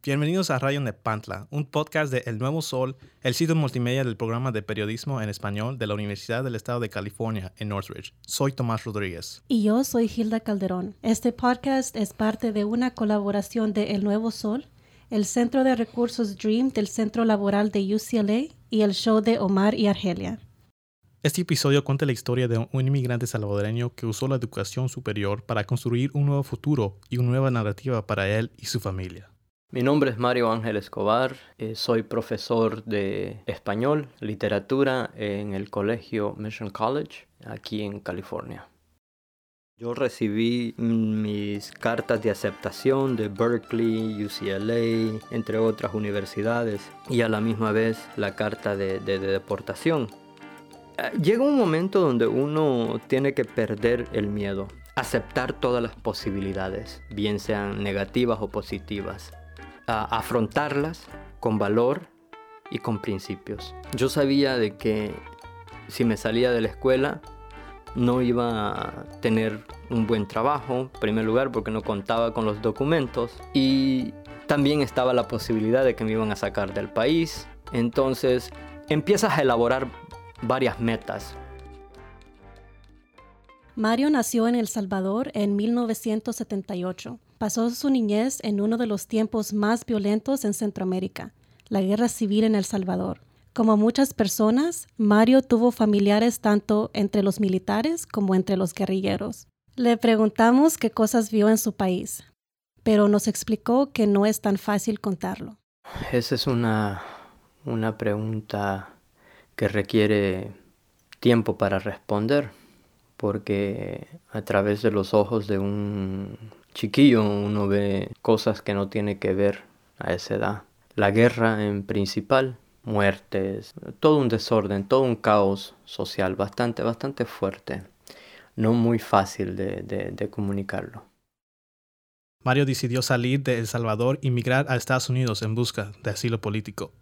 Bienvenidos a Radio Nepantla, un podcast de El Nuevo Sol, el sitio multimedia del programa de periodismo en español de la Universidad del Estado de California en Northridge. Soy Tomás Rodríguez. Y yo soy Hilda Calderón. Este podcast es parte de una colaboración de El Nuevo Sol, el Centro de Recursos DREAM del Centro Laboral de UCLA y el show de Omar y Argelia. Este episodio cuenta la historia de un inmigrante salvadoreño que usó la educación superior para construir un nuevo futuro y una nueva narrativa para él y su familia. Mi nombre es Mario Ángel Escobar, eh, soy profesor de español, literatura en el colegio Mission College, aquí en California. Yo recibí mis cartas de aceptación de Berkeley, UCLA, entre otras universidades, y a la misma vez la carta de, de deportación. Eh, llega un momento donde uno tiene que perder el miedo, aceptar todas las posibilidades, bien sean negativas o positivas afrontarlas con valor y con principios. Yo sabía de que si me salía de la escuela no iba a tener un buen trabajo, en primer lugar porque no contaba con los documentos y también estaba la posibilidad de que me iban a sacar del país. Entonces empiezas a elaborar varias metas. Mario nació en El Salvador en 1978 pasó su niñez en uno de los tiempos más violentos en Centroamérica, la guerra civil en El Salvador. Como muchas personas, Mario tuvo familiares tanto entre los militares como entre los guerrilleros. Le preguntamos qué cosas vio en su país, pero nos explicó que no es tan fácil contarlo. Esa es una, una pregunta que requiere tiempo para responder, porque a través de los ojos de un chiquillo uno ve cosas que no tiene que ver a esa edad. La guerra en principal, muertes, todo un desorden, todo un caos social bastante, bastante fuerte. No muy fácil de, de comunicarlo. Mario decidió salir de El Salvador y migrar a Estados Unidos en busca de asilo político.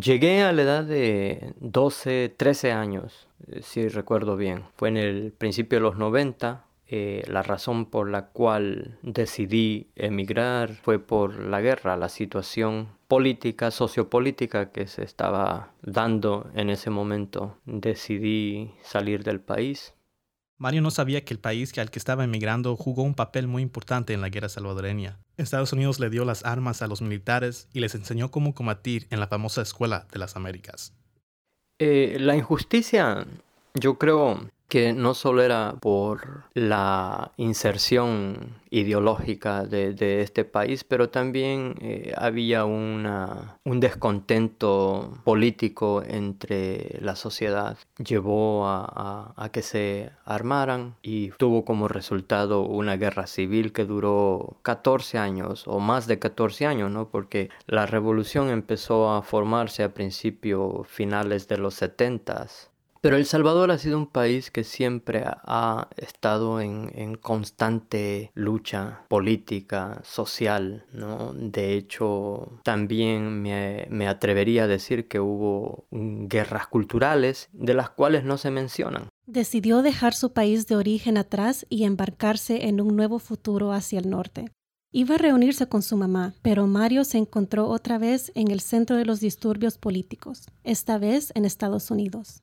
Llegué a la edad de 12, 13 años, eh, si recuerdo bien. Fue en el principio de los 90, eh, la razón por la cual decidí emigrar fue por la guerra, la situación política, sociopolítica que se estaba dando en ese momento. Decidí salir del país. Mario no sabía que el país al que estaba emigrando jugó un papel muy importante en la guerra salvadoreña. Estados Unidos le dio las armas a los militares y les enseñó cómo combatir en la famosa Escuela de las Américas. Eh, la injusticia, yo creo, que no solo era por la inserción ideológica de, este país, pero también eh, había un descontento político entre la sociedad. Llevó a, a, que se armaran y tuvo como resultado una guerra civil que duró 14 años o más de 14 años, ¿no? porque la revolución empezó a formarse a principios finales de los 70 pero El Salvador ha sido un país que siempre ha estado en, constante lucha política, social, ¿no? De hecho, también me, me atrevería a decir que hubo guerras culturales de las cuales no se mencionan. Decidió dejar su país de origen atrás y embarcarse en un nuevo futuro hacia el norte. Iba a reunirse con su mamá, pero Mario se encontró otra vez en el centro de los disturbios políticos, esta vez en Estados Unidos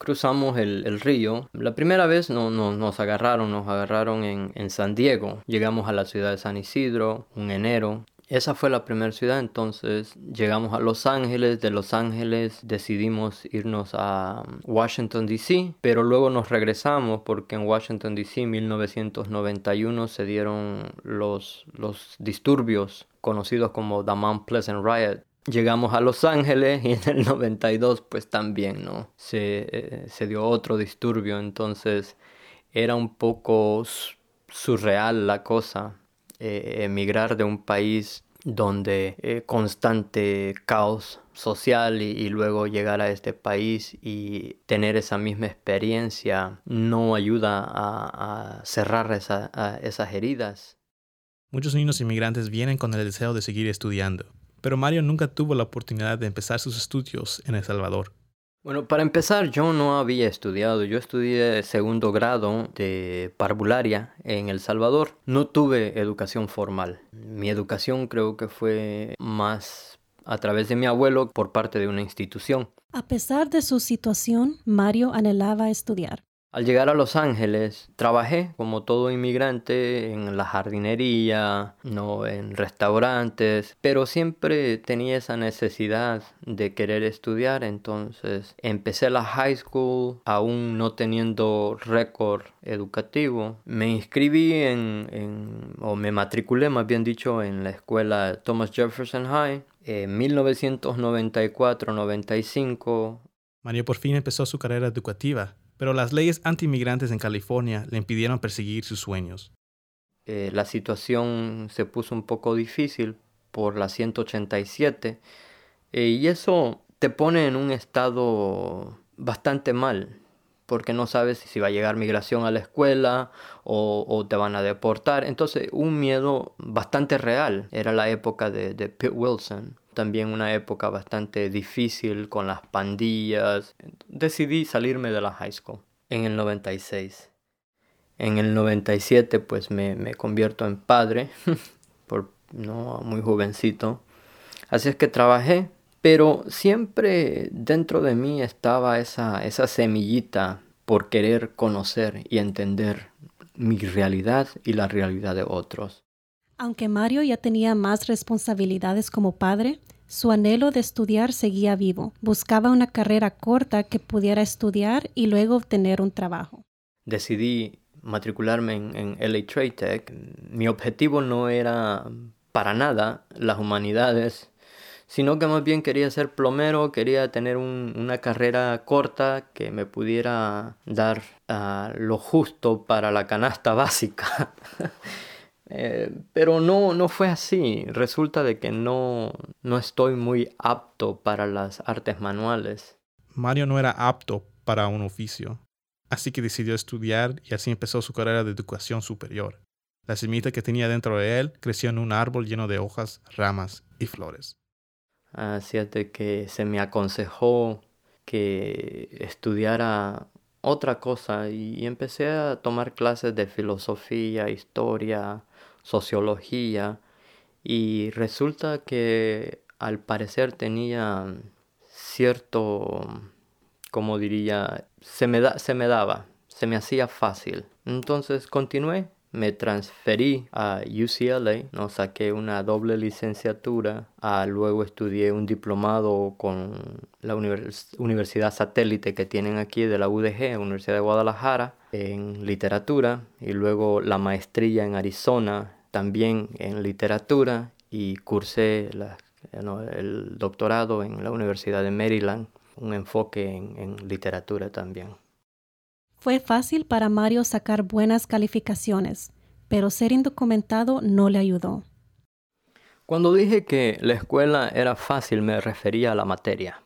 cruzamos el, río. La primera vez no, nos agarraron, nos agarraron en, San Diego. Llegamos a la ciudad de San Isidro, un enero. Esa fue la primera ciudad, entonces llegamos a Los Ángeles, de Los Ángeles decidimos irnos a Washington, D.C., pero luego nos regresamos porque en Washington, D.C. 1991 se dieron los, los disturbios conocidos como the Mount Pleasant Riot, Llegamos a Los Ángeles y en el 92 pues también, ¿no? Se, eh, se dio otro disturbio, entonces era un poco surreal la cosa, eh, emigrar de un país donde eh, constante caos social y, luego llegar a este país y tener esa misma experiencia no ayuda a, cerrar esas heridas. Muchos niños inmigrantes vienen con el deseo de seguir estudiando, pero Mario nunca tuvo la oportunidad de empezar sus estudios en El Salvador. Bueno, para empezar, yo no había estudiado. Yo estudié segundo grado de parvularia en El Salvador. No tuve educación formal. Mi educación creo que fue más a través de mi abuelo por parte de una institución. A pesar de su situación, Mario anhelaba estudiar. Al llegar a Los Ángeles, trabajé como todo inmigrante en la jardinería, no en restaurantes, pero siempre tenía esa necesidad de querer estudiar, entonces empecé la high school aún no teniendo récord educativo. Me inscribí en, o me matriculé más bien dicho en la escuela Thomas Jefferson High en 1994-95. Mario por fin empezó su carrera educativa pero las leyes anti-inmigrantes en California le impidieron perseguir sus sueños. Eh, la situación se puso un poco difícil por la 187 eh, y eso te pone en un estado bastante mal porque no sabes si va a llegar migración a la escuela o, te van a deportar. Entonces, un miedo bastante real. Era la época de, de Wilson también una época bastante difícil con las pandillas. Decidí salirme de la high school en el 96. En el 97 pues me, me convierto en padre, por no muy jovencito. Así es que trabajé, pero siempre dentro de mí estaba esa, esa semillita por querer conocer y entender mi realidad y la realidad de otros. Aunque Mario ya tenía más responsabilidades como padre, su anhelo de estudiar seguía vivo. Buscaba una carrera corta que pudiera estudiar y luego obtener un trabajo. Decidí matricularme en, LA Trade Tech. Mi objetivo no era para nada las humanidades, sino que más bien quería ser plomero, quería tener una carrera corta que me pudiera dar ah, lo justo para la canasta básica. Eh, pero no, no fue así. Resulta de que no, no estoy muy apto para las artes manuales. Mario no era apto para un oficio, así que decidió estudiar y así empezó su carrera de educación superior. La semilla que tenía dentro de él creció en un árbol lleno de hojas, ramas y flores. Así es de que se me aconsejó que estudiara otra cosa y empecé a tomar clases de filosofía, historia, sociología y resulta que al parecer tenía cierto, como diría, se me, da, se me daba, se me hacía fácil. Entonces continué, me transferí a UCLA, no saqué una doble licenciatura, ah, luego estudié un diplomado con la Universidad Satélite que tienen aquí de la UDG, Universidad de Guadalajara, en literatura y luego la maestría en Arizona también en literatura y cursé el doctorado en la Universidad de Maryland, un enfoque en, en literatura también. Fue fácil para Mario sacar buenas calificaciones, pero ser indocumentado no le ayudó. Cuando dije que la escuela era fácil me refería a la materia,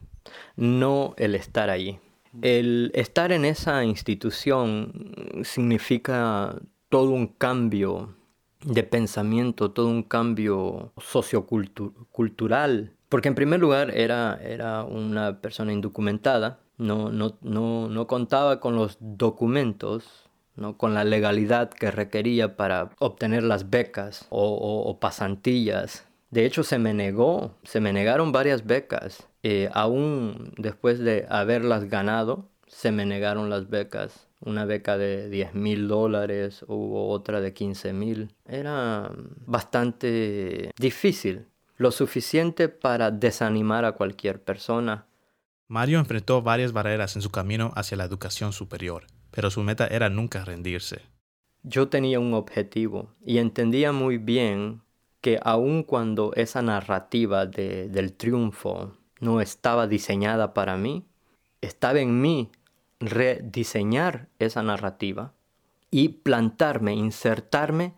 no el estar allí. El estar en esa institución significa todo un cambio de pensamiento, todo un cambio sociocultural. Porque en primer lugar era, era una persona indocumentada, no, no, no, no contaba con los documentos, ¿no? con la legalidad que requería para obtener las becas o, o, pasantillas. De hecho, se me negó, se me negaron varias becas. Eh, aún después de haberlas ganado, se me negaron las becas. Una beca de 10 mil dólares o otra de 15 mil. Era bastante difícil, lo suficiente para desanimar a cualquier persona. Mario enfrentó varias barreras en su camino hacia la educación superior, pero su meta era nunca rendirse. Yo tenía un objetivo y entendía muy bien que aun cuando esa narrativa del triunfo no estaba diseñada para mí, estaba en mí rediseñar esa narrativa y plantarme, insertarme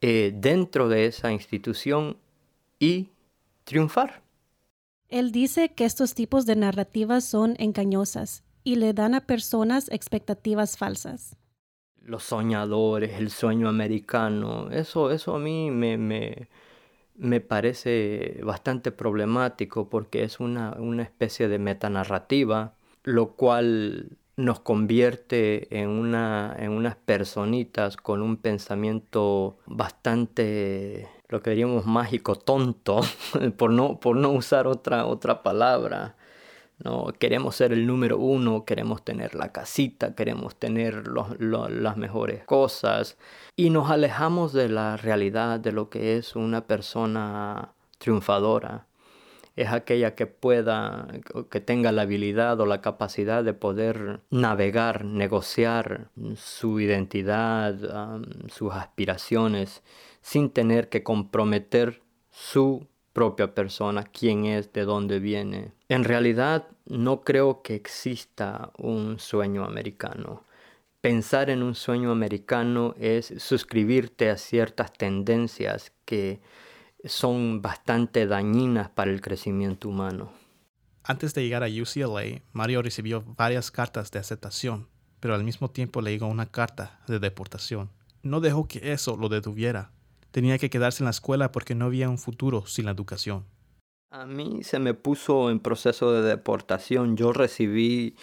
eh, dentro de esa institución y triunfar. Él dice que estos tipos de narrativas son engañosas y le dan a personas expectativas falsas. Los soñadores, el sueño americano, eso, eso a mí me, me, me parece bastante problemático porque es una, una especie de metanarrativa lo cual nos convierte en, una, en unas personitas con un pensamiento bastante, lo que diríamos mágico, tonto, por no, por no usar otra, otra palabra. ¿No? Queremos ser el número uno, queremos tener la casita, queremos tener las mejores cosas y nos alejamos de la realidad de lo que es una persona triunfadora es aquella que pueda, que tenga la habilidad o la capacidad de poder navegar, negociar su identidad, sus aspiraciones, sin tener que comprometer su propia persona, quién es, de dónde viene. En realidad no creo que exista un sueño americano. Pensar en un sueño americano es suscribirte a ciertas tendencias que son bastante dañinas para el crecimiento humano. Antes de llegar a UCLA, Mario recibió varias cartas de aceptación, pero al mismo tiempo le llegó una carta de deportación. No dejó que eso lo detuviera. Tenía que quedarse en la escuela porque no había un futuro sin la educación. A mí se me puso en proceso de deportación. Yo recibí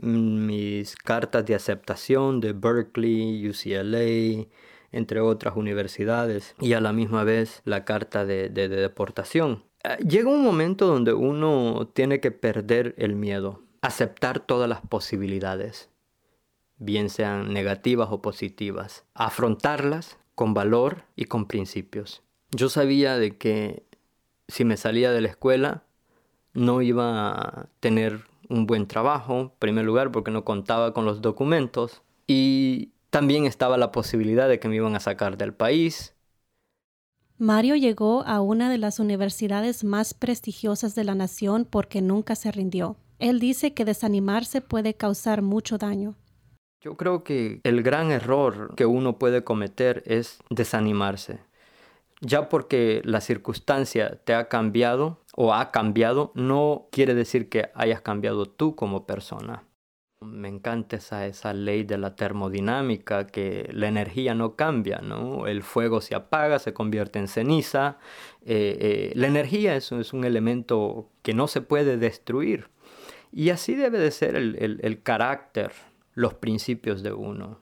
mm, mis cartas de aceptación de Berkeley, UCLA, entre otras universidades, y a la misma vez la carta de, deportación. Ah, llega un momento donde uno tiene que perder el miedo, aceptar todas las posibilidades, bien sean negativas o positivas, afrontarlas con valor y con principios. Yo sabía de que si me salía de la escuela no iba a tener un buen trabajo, en primer lugar porque no contaba con los documentos y también estaba la posibilidad de que me iban a sacar del país. Mario llegó a una de las universidades más prestigiosas de la nación porque nunca se rindió. Él dice que desanimarse puede causar mucho daño. Yo creo que el gran error que uno puede cometer es desanimarse. Ya porque la circunstancia te ha cambiado o ha cambiado, no quiere decir que hayas cambiado tú como persona. Me encanta esa, esa ley de la termodinámica, que la energía no cambia, ¿no? El fuego se apaga, se convierte en ceniza. Eh, eh, la energía es, un elemento que no se puede destruir. Y así debe de ser el, el carácter, los principios de uno.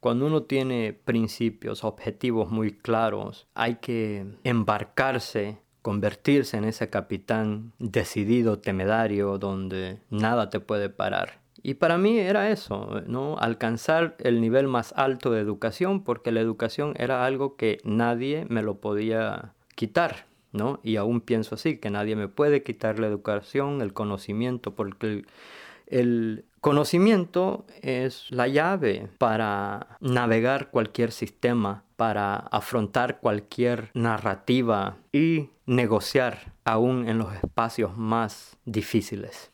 Cuando uno tiene principios, objetivos muy claros, hay que embarcarse convertirse en ese capitán decidido, temedario, donde nada te puede parar. Y para mí era eso, ¿no? Alcanzar el nivel más alto de educación, porque la educación era algo que nadie me lo podía quitar, ¿no? Y aún pienso así, que nadie me puede quitar la educación, el conocimiento, porque el, conocimiento es la llave para navegar cualquier sistema, para afrontar cualquier narrativa y negociar aún en los espacios más difíciles.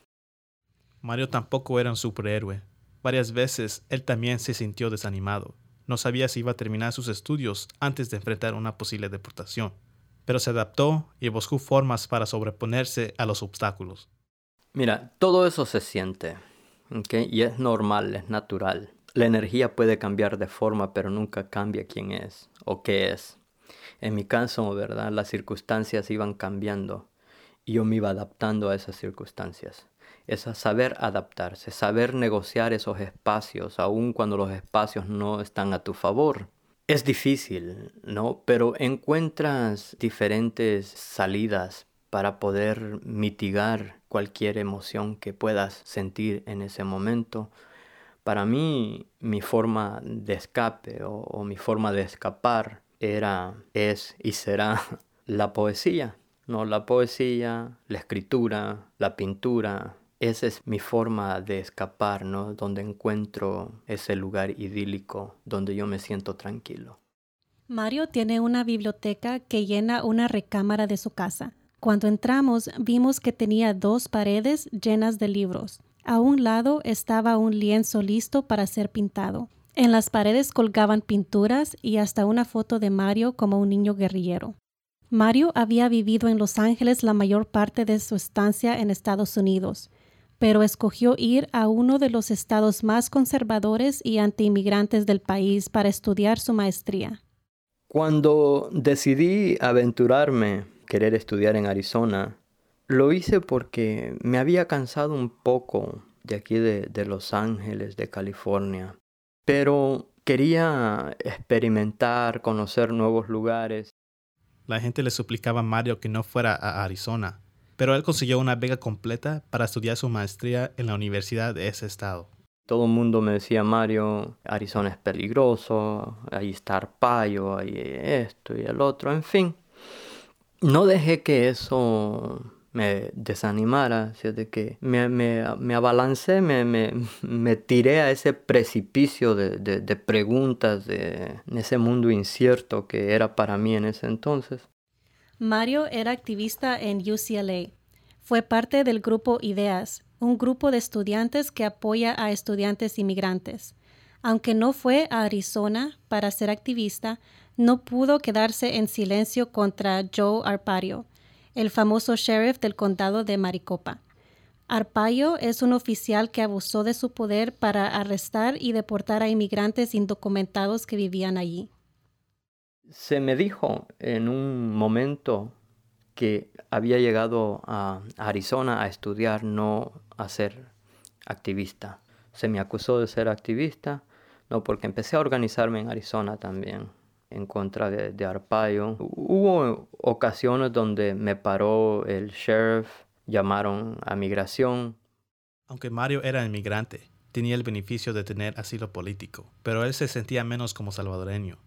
Mario tampoco era un superhéroe. Varias veces él también se sintió desanimado. No sabía si iba a terminar sus estudios antes de enfrentar una posible deportación, pero se adaptó y buscó formas para sobreponerse a los obstáculos. Mira, todo eso se siente, y es normal, es natural. La energía puede cambiar de forma, pero nunca cambia quién es o qué es. En mi caso, ¿verdad? Las circunstancias iban cambiando y yo me iba adaptando a esas circunstancias es saber adaptarse, saber negociar esos espacios, aun cuando los espacios no están a tu favor. Es difícil, ¿no? Pero encuentras diferentes salidas para poder mitigar cualquier emoción que puedas sentir en ese momento. Para mí, mi forma de escape o, o mi forma de escapar era, es y será la poesía. No, la poesía, la escritura, la pintura, esa es mi forma de escapar, ¿no? Donde encuentro ese lugar idílico donde yo me siento tranquilo. Mario tiene una biblioteca que llena una recámara de su casa. Cuando entramos vimos que tenía dos paredes llenas de libros. A un lado estaba un lienzo listo para ser pintado. En las paredes colgaban pinturas y hasta una foto de Mario como un niño guerrillero. Mario había vivido en Los Ángeles la mayor parte de su estancia en Estados Unidos pero escogió ir a uno de los estados más conservadores y antiinmigrantes del país para estudiar su maestría. Cuando decidí aventurarme, querer estudiar en Arizona, lo hice porque me había cansado un poco de aquí de, de Los Ángeles, de California. Pero quería experimentar, conocer nuevos lugares. La gente le suplicaba a Mario que no fuera a Arizona, pero él consiguió una beca completa para estudiar su maestría en la universidad de ese estado. Todo el mundo me decía, Mario, Arizona es peligroso, ahí está Arpaio, ahí esto y el otro, en fin. No dejé que eso me desanimara, de que me, me, me abalancé, me, me, tiré a ese precipicio de, de, preguntas, de, ese mundo incierto que era para mí en ese entonces. Mario era activista en UCLA. Fue parte del grupo Ideas, un grupo de estudiantes que apoya a estudiantes inmigrantes. Aunque no fue a Arizona para ser activista, no pudo quedarse en silencio contra Joe Arpaio, el famoso sheriff del condado de Maricopa. Arpaio es un oficial que abusó de su poder para arrestar y deportar a inmigrantes indocumentados que vivían allí. Se me dijo en un momento que había llegado a Arizona a estudiar, no a ser activista. Se me acusó de ser activista, no, porque empecé a organizarme en Arizona también en contra de, de Arpaio. Hubo ocasiones donde me paró el sheriff, llamaron a migración. Aunque Mario era inmigrante, tenía el beneficio de tener asilo político, pero él se sentía menos como salvadoreño.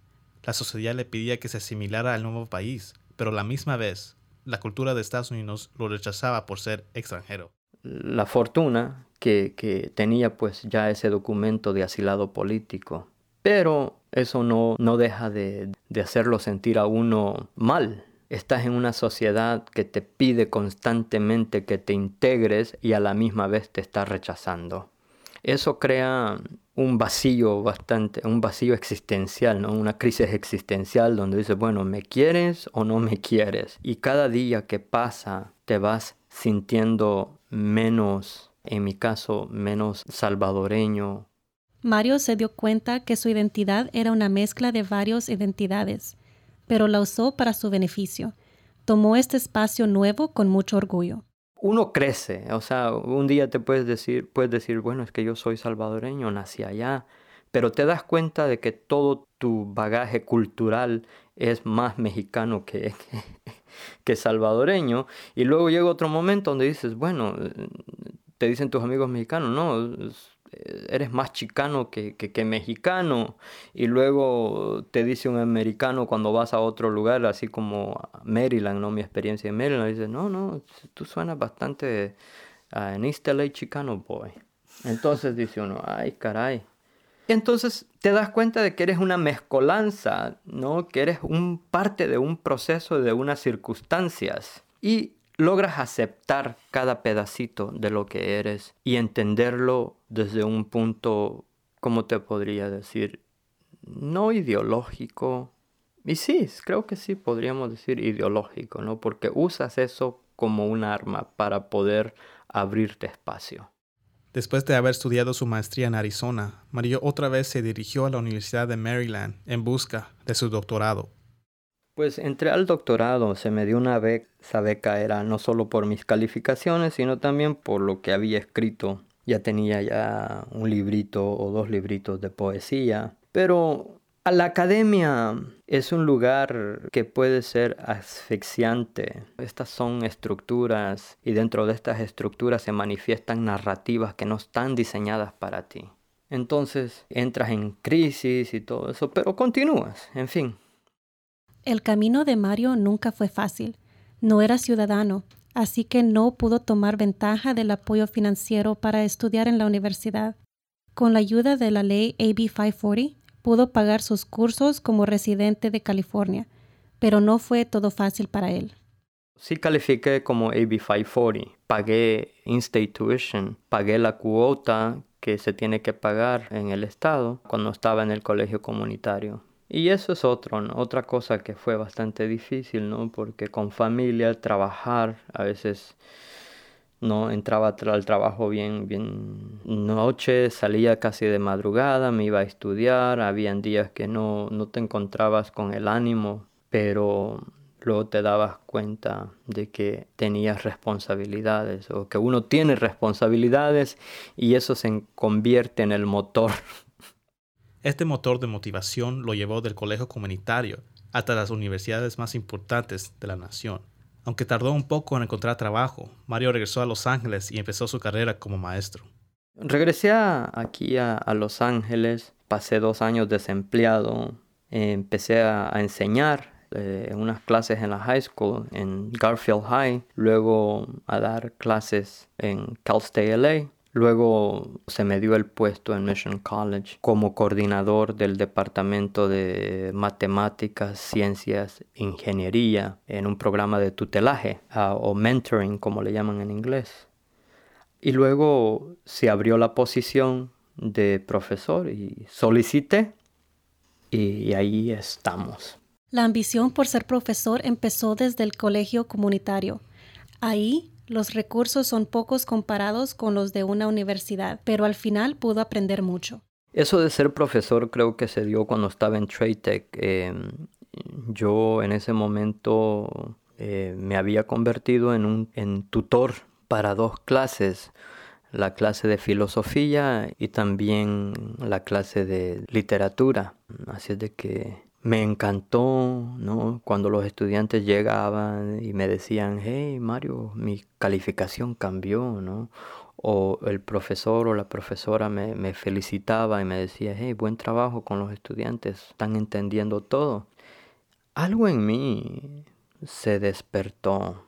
La sociedad le pedía que se asimilara al nuevo país, pero la misma vez, la cultura de Estados Unidos lo rechazaba por ser extranjero. La fortuna que, que tenía pues ya ese documento de asilado político, pero eso no, no deja de, de hacerlo sentir a uno mal. Estás en una sociedad que te pide constantemente que te integres y a la misma vez te está rechazando. Eso crea un vacío bastante, un vacío existencial, ¿no? Una crisis existencial donde dices, bueno, ¿me quieres o no me quieres? Y cada día que pasa te vas sintiendo menos, en mi caso, menos salvadoreño, Mario se dio cuenta que su identidad era una mezcla de varias identidades, pero la usó para su beneficio. Tomó este espacio nuevo con mucho orgullo. Uno crece, o sea, un día te puedes decir, puedes decir, bueno, es que yo soy salvadoreño, nací allá, pero te das cuenta de que todo tu bagaje cultural es más mexicano que, que salvadoreño, y luego llega otro momento donde dices, bueno, te dicen tus amigos mexicanos, no, eh, eres más chicano que, que, mexicano y luego te dice un americano cuando vas a otro lugar así como Maryland, ¿no? Mi experiencia en Maryland, dice, no, no, tú suenas bastante uh, en East LA chicano boy. Entonces dice uno, ay caray. Entonces te das cuenta de que eres una mezcolanza, ¿no? Que eres un parte de un proceso, de unas circunstancias. Y logras aceptar cada pedacito de lo que eres y entenderlo desde un punto, ¿cómo te podría decir? No ideológico. Y sí, creo que sí podríamos decir ideológico, ¿no? Porque usas eso como un arma para poder abrirte espacio. Después de haber estudiado su maestría en Arizona, Mario otra vez se dirigió a la Universidad de Maryland en busca de su doctorado. Pues entré al doctorado, se me dio una beca, esa beca era no solo por mis calificaciones, sino también por lo que había escrito. Ya tenía ya un librito o dos libritos de poesía, pero a la academia es un lugar que puede ser asfixiante. Estas son estructuras y dentro de estas estructuras se manifiestan narrativas que no están diseñadas para ti. Entonces entras en crisis y todo eso, pero continúas, en fin. El camino de Mario nunca fue fácil. No era ciudadano, así que no pudo tomar ventaja del apoyo financiero para estudiar en la universidad. Con la ayuda de la ley AB 540, pudo pagar sus cursos como residente de California, pero no fue todo fácil para él. Sí califiqué como AB 540, pagué in-state tuition, pagué la cuota que se tiene que pagar en el estado cuando estaba en el colegio comunitario. Y eso es otro, otra cosa que fue bastante difícil, ¿no? Porque con familia, trabajar, a veces no entraba al trabajo bien, bien noche, salía casi de madrugada, me iba a estudiar, habían días que no, no te encontrabas con el ánimo, pero luego te dabas cuenta de que tenías responsabilidades o que uno tiene responsabilidades y eso se convierte en el motor. Este motor de motivación lo llevó del colegio comunitario hasta las universidades más importantes de la nación. Aunque tardó un poco en encontrar trabajo, Mario regresó a Los Ángeles y empezó su carrera como maestro. Regresé aquí a, Los Ángeles, pasé dos años desempleado, empecé a, enseñar eh, unas clases en la high school, en Garfield High, luego a dar clases en Cal State LA. Luego se me dio el puesto en Mission College como coordinador del Departamento de Matemáticas, Ciencias, Ingeniería en un programa de tutelaje ah, o mentoring como le llaman en inglés. Y luego se abrió la posición de profesor y solicité y ahí estamos. La ambición por ser profesor empezó desde el colegio comunitario. Ahí los recursos son pocos comparados con los de una universidad, pero al final pudo aprender mucho. Eso de ser profesor creo que se dio cuando estaba en TradeTech. Em, yo en ese momento eh, me había convertido en un en tutor para dos clases, la clase de filosofía y también la clase de literatura. Así es de que me encantó, ¿no? Cuando los estudiantes llegaban y me decían, hey Mario, mi calificación cambió, ¿no? O el profesor o la profesora me, me felicitaba y me decía, hey, buen trabajo con los estudiantes, están entendiendo todo. Algo en mí se despertó.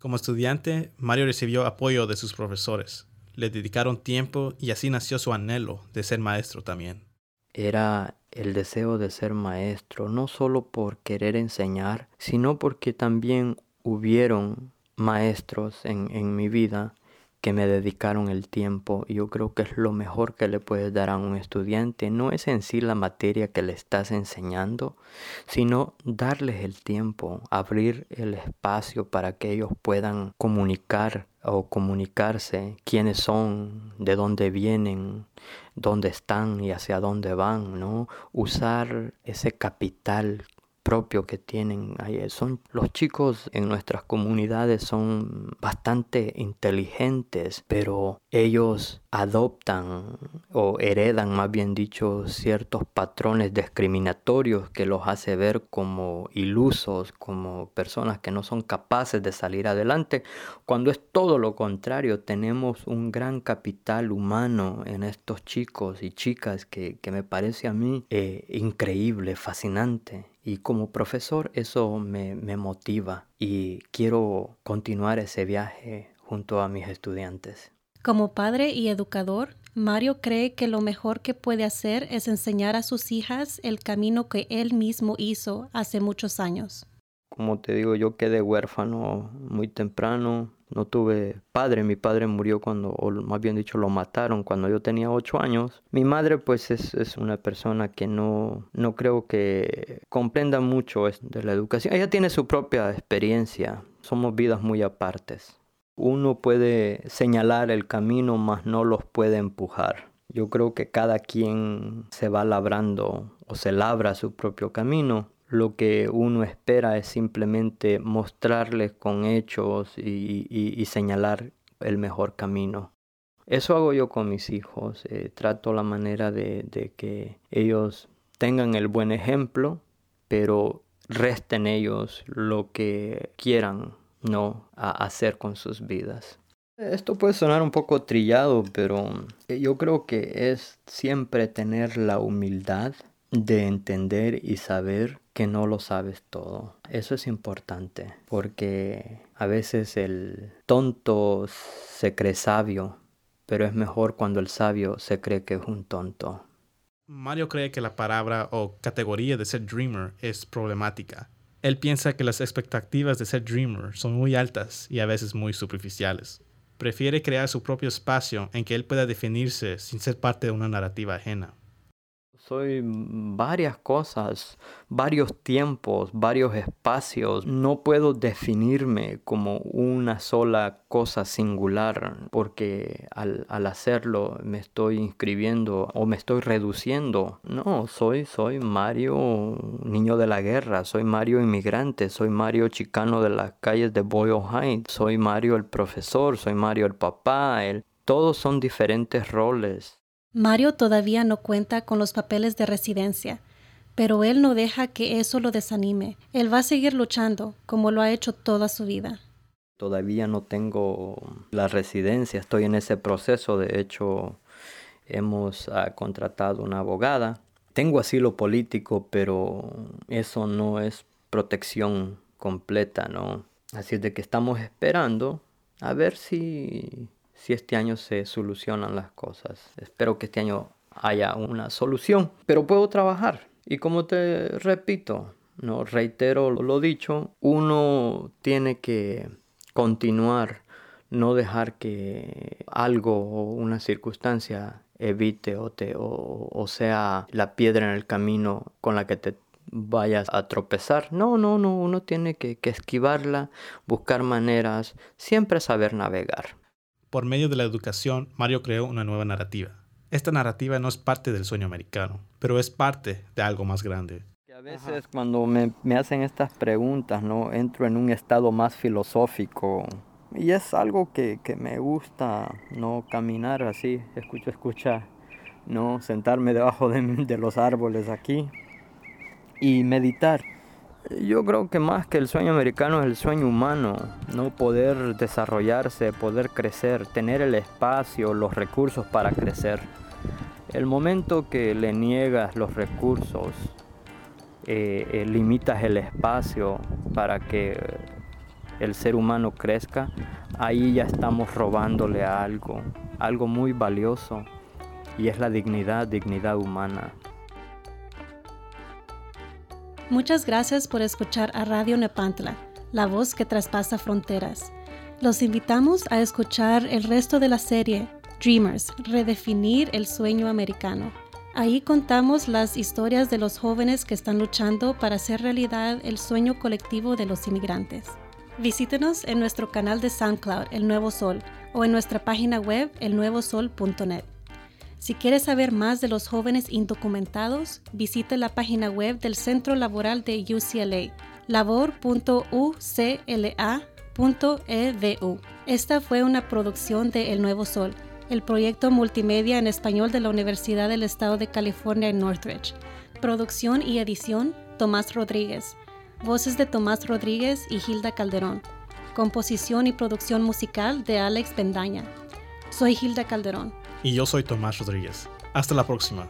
Como estudiante, Mario recibió apoyo de sus profesores. Le dedicaron tiempo y así nació su anhelo de ser maestro también. Era el deseo de ser maestro, no solo por querer enseñar, sino porque también hubieron maestros en, en mi vida que me dedicaron el tiempo. Yo creo que es lo mejor que le puedes dar a un estudiante. No es en sí la materia que le estás enseñando, sino darles el tiempo, abrir el espacio para que ellos puedan comunicar o comunicarse quiénes son, de dónde vienen, dónde están y hacia dónde van, ¿no? Usar ese capital propio que tienen. Son, los chicos en nuestras comunidades son bastante inteligentes, pero ellos adoptan o heredan, más bien dicho, ciertos patrones discriminatorios que los hace ver como ilusos, como personas que no son capaces de salir adelante, cuando es todo lo contrario, tenemos un gran capital humano en estos chicos y chicas que, me parece a mí eh, increíble, fascinante. Y como profesor eso me, me motiva y quiero continuar ese viaje junto a mis estudiantes. Como padre y educador, Mario cree que lo mejor que puede hacer es enseñar a sus hijas el camino que él mismo hizo hace muchos años. Como te digo, yo quedé huérfano muy temprano, no tuve padre, mi padre murió cuando, o más bien dicho, lo mataron cuando yo tenía ocho años. Mi madre pues es, es una persona que no, no creo que comprenda mucho de la educación. Ella tiene su propia experiencia, somos vidas muy apartes. Uno puede señalar el camino, mas no los puede empujar. Yo creo que cada quien se va labrando o se labra su propio camino lo que uno espera es simplemente mostrarles con hechos y, señalar el mejor camino. Eso hago yo con mis hijos. Eh, trato la manera de, que ellos tengan el buen ejemplo, pero resten ellos lo que quieran no hacer con sus vidas. Esto puede sonar un poco trillado, pero yo creo que es siempre tener la humildad de entender y saber que no lo sabes todo. Eso es importante porque a veces el tonto se cree sabio, pero es mejor cuando el sabio se cree que es un tonto. Mario cree que la palabra o categoría de ser dreamer es problemática. Él piensa que las expectativas de ser dreamer son muy altas y a veces muy superficiales. Prefiere crear su propio espacio en que él pueda definirse sin ser parte de una narrativa ajena soy varias cosas, varios tiempos, varios espacios. No puedo definirme como una sola cosa singular porque al, hacerlo me estoy inscribiendo o me estoy reduciendo. No, soy, soy Mario, niño de la guerra, soy Mario inmigrante, soy Mario chicano de las calles de Boyle Heights, soy Mario el profesor, soy Mario el papá, el... todos son diferentes roles Mario todavía no cuenta con los papeles de residencia, pero él no deja que eso lo desanime. Él va a seguir luchando como lo ha hecho toda su vida. Todavía no tengo la residencia, estoy en ese proceso. De hecho, hemos ah, contratado una abogada. Tengo asilo político, pero eso no es protección completa, ¿no? Así es de que estamos esperando a ver si si este año se solucionan las cosas. Espero que este año haya una solución, pero puedo trabajar. Y como te repito, no reitero lo dicho, uno tiene que continuar, no dejar que algo o una circunstancia evite o, te, o, sea la piedra en el camino con la que te vayas a tropezar. No, no, no, uno tiene que, que esquivarla, buscar maneras, siempre saber navegar. Por medio de la educación, Mario creó una nueva narrativa. Esta narrativa no es parte del sueño americano, pero es parte de algo más grande. A veces cuando me, hacen estas preguntas, ¿no? Entro en un estado más filosófico. Y es algo que, me gusta, ¿no? Caminar así, escucha, escucha, ¿no? Sentarme debajo de los árboles aquí y meditar. Yo creo que más que el sueño americano es el sueño humano, no poder desarrollarse, poder crecer, tener el espacio, los recursos para crecer. El momento que le niegas los recursos, eh, eh, limitas el espacio para que el ser humano crezca, ahí ya estamos robándole algo, algo muy valioso, y es la dignidad, dignidad humana. Muchas gracias por escuchar a Radio Nepantla, la voz que traspasa fronteras. Los invitamos a escuchar el resto de la serie Dreamers, redefinir el sueño americano. Ahí contamos las historias de los jóvenes que están luchando para hacer realidad el sueño colectivo de los inmigrantes. Visítenos en nuestro canal de SoundCloud, El Nuevo Sol, o en nuestra página web elnuevosol.net. Si quieres saber más de los jóvenes indocumentados, visite la página web del Centro Laboral de UCLA, labor.ucla.edu. Esta fue una producción de El Nuevo Sol, el proyecto multimedia en español de la Universidad del Estado de California en Northridge. Producción y edición, Tomás Rodríguez. Voces de Tomás Rodríguez y Hilda Calderón. Composición y producción musical de Alex Bendaña. Soy Hilda Calderón. Y yo soy Tomás Rodríguez. Hasta la próxima.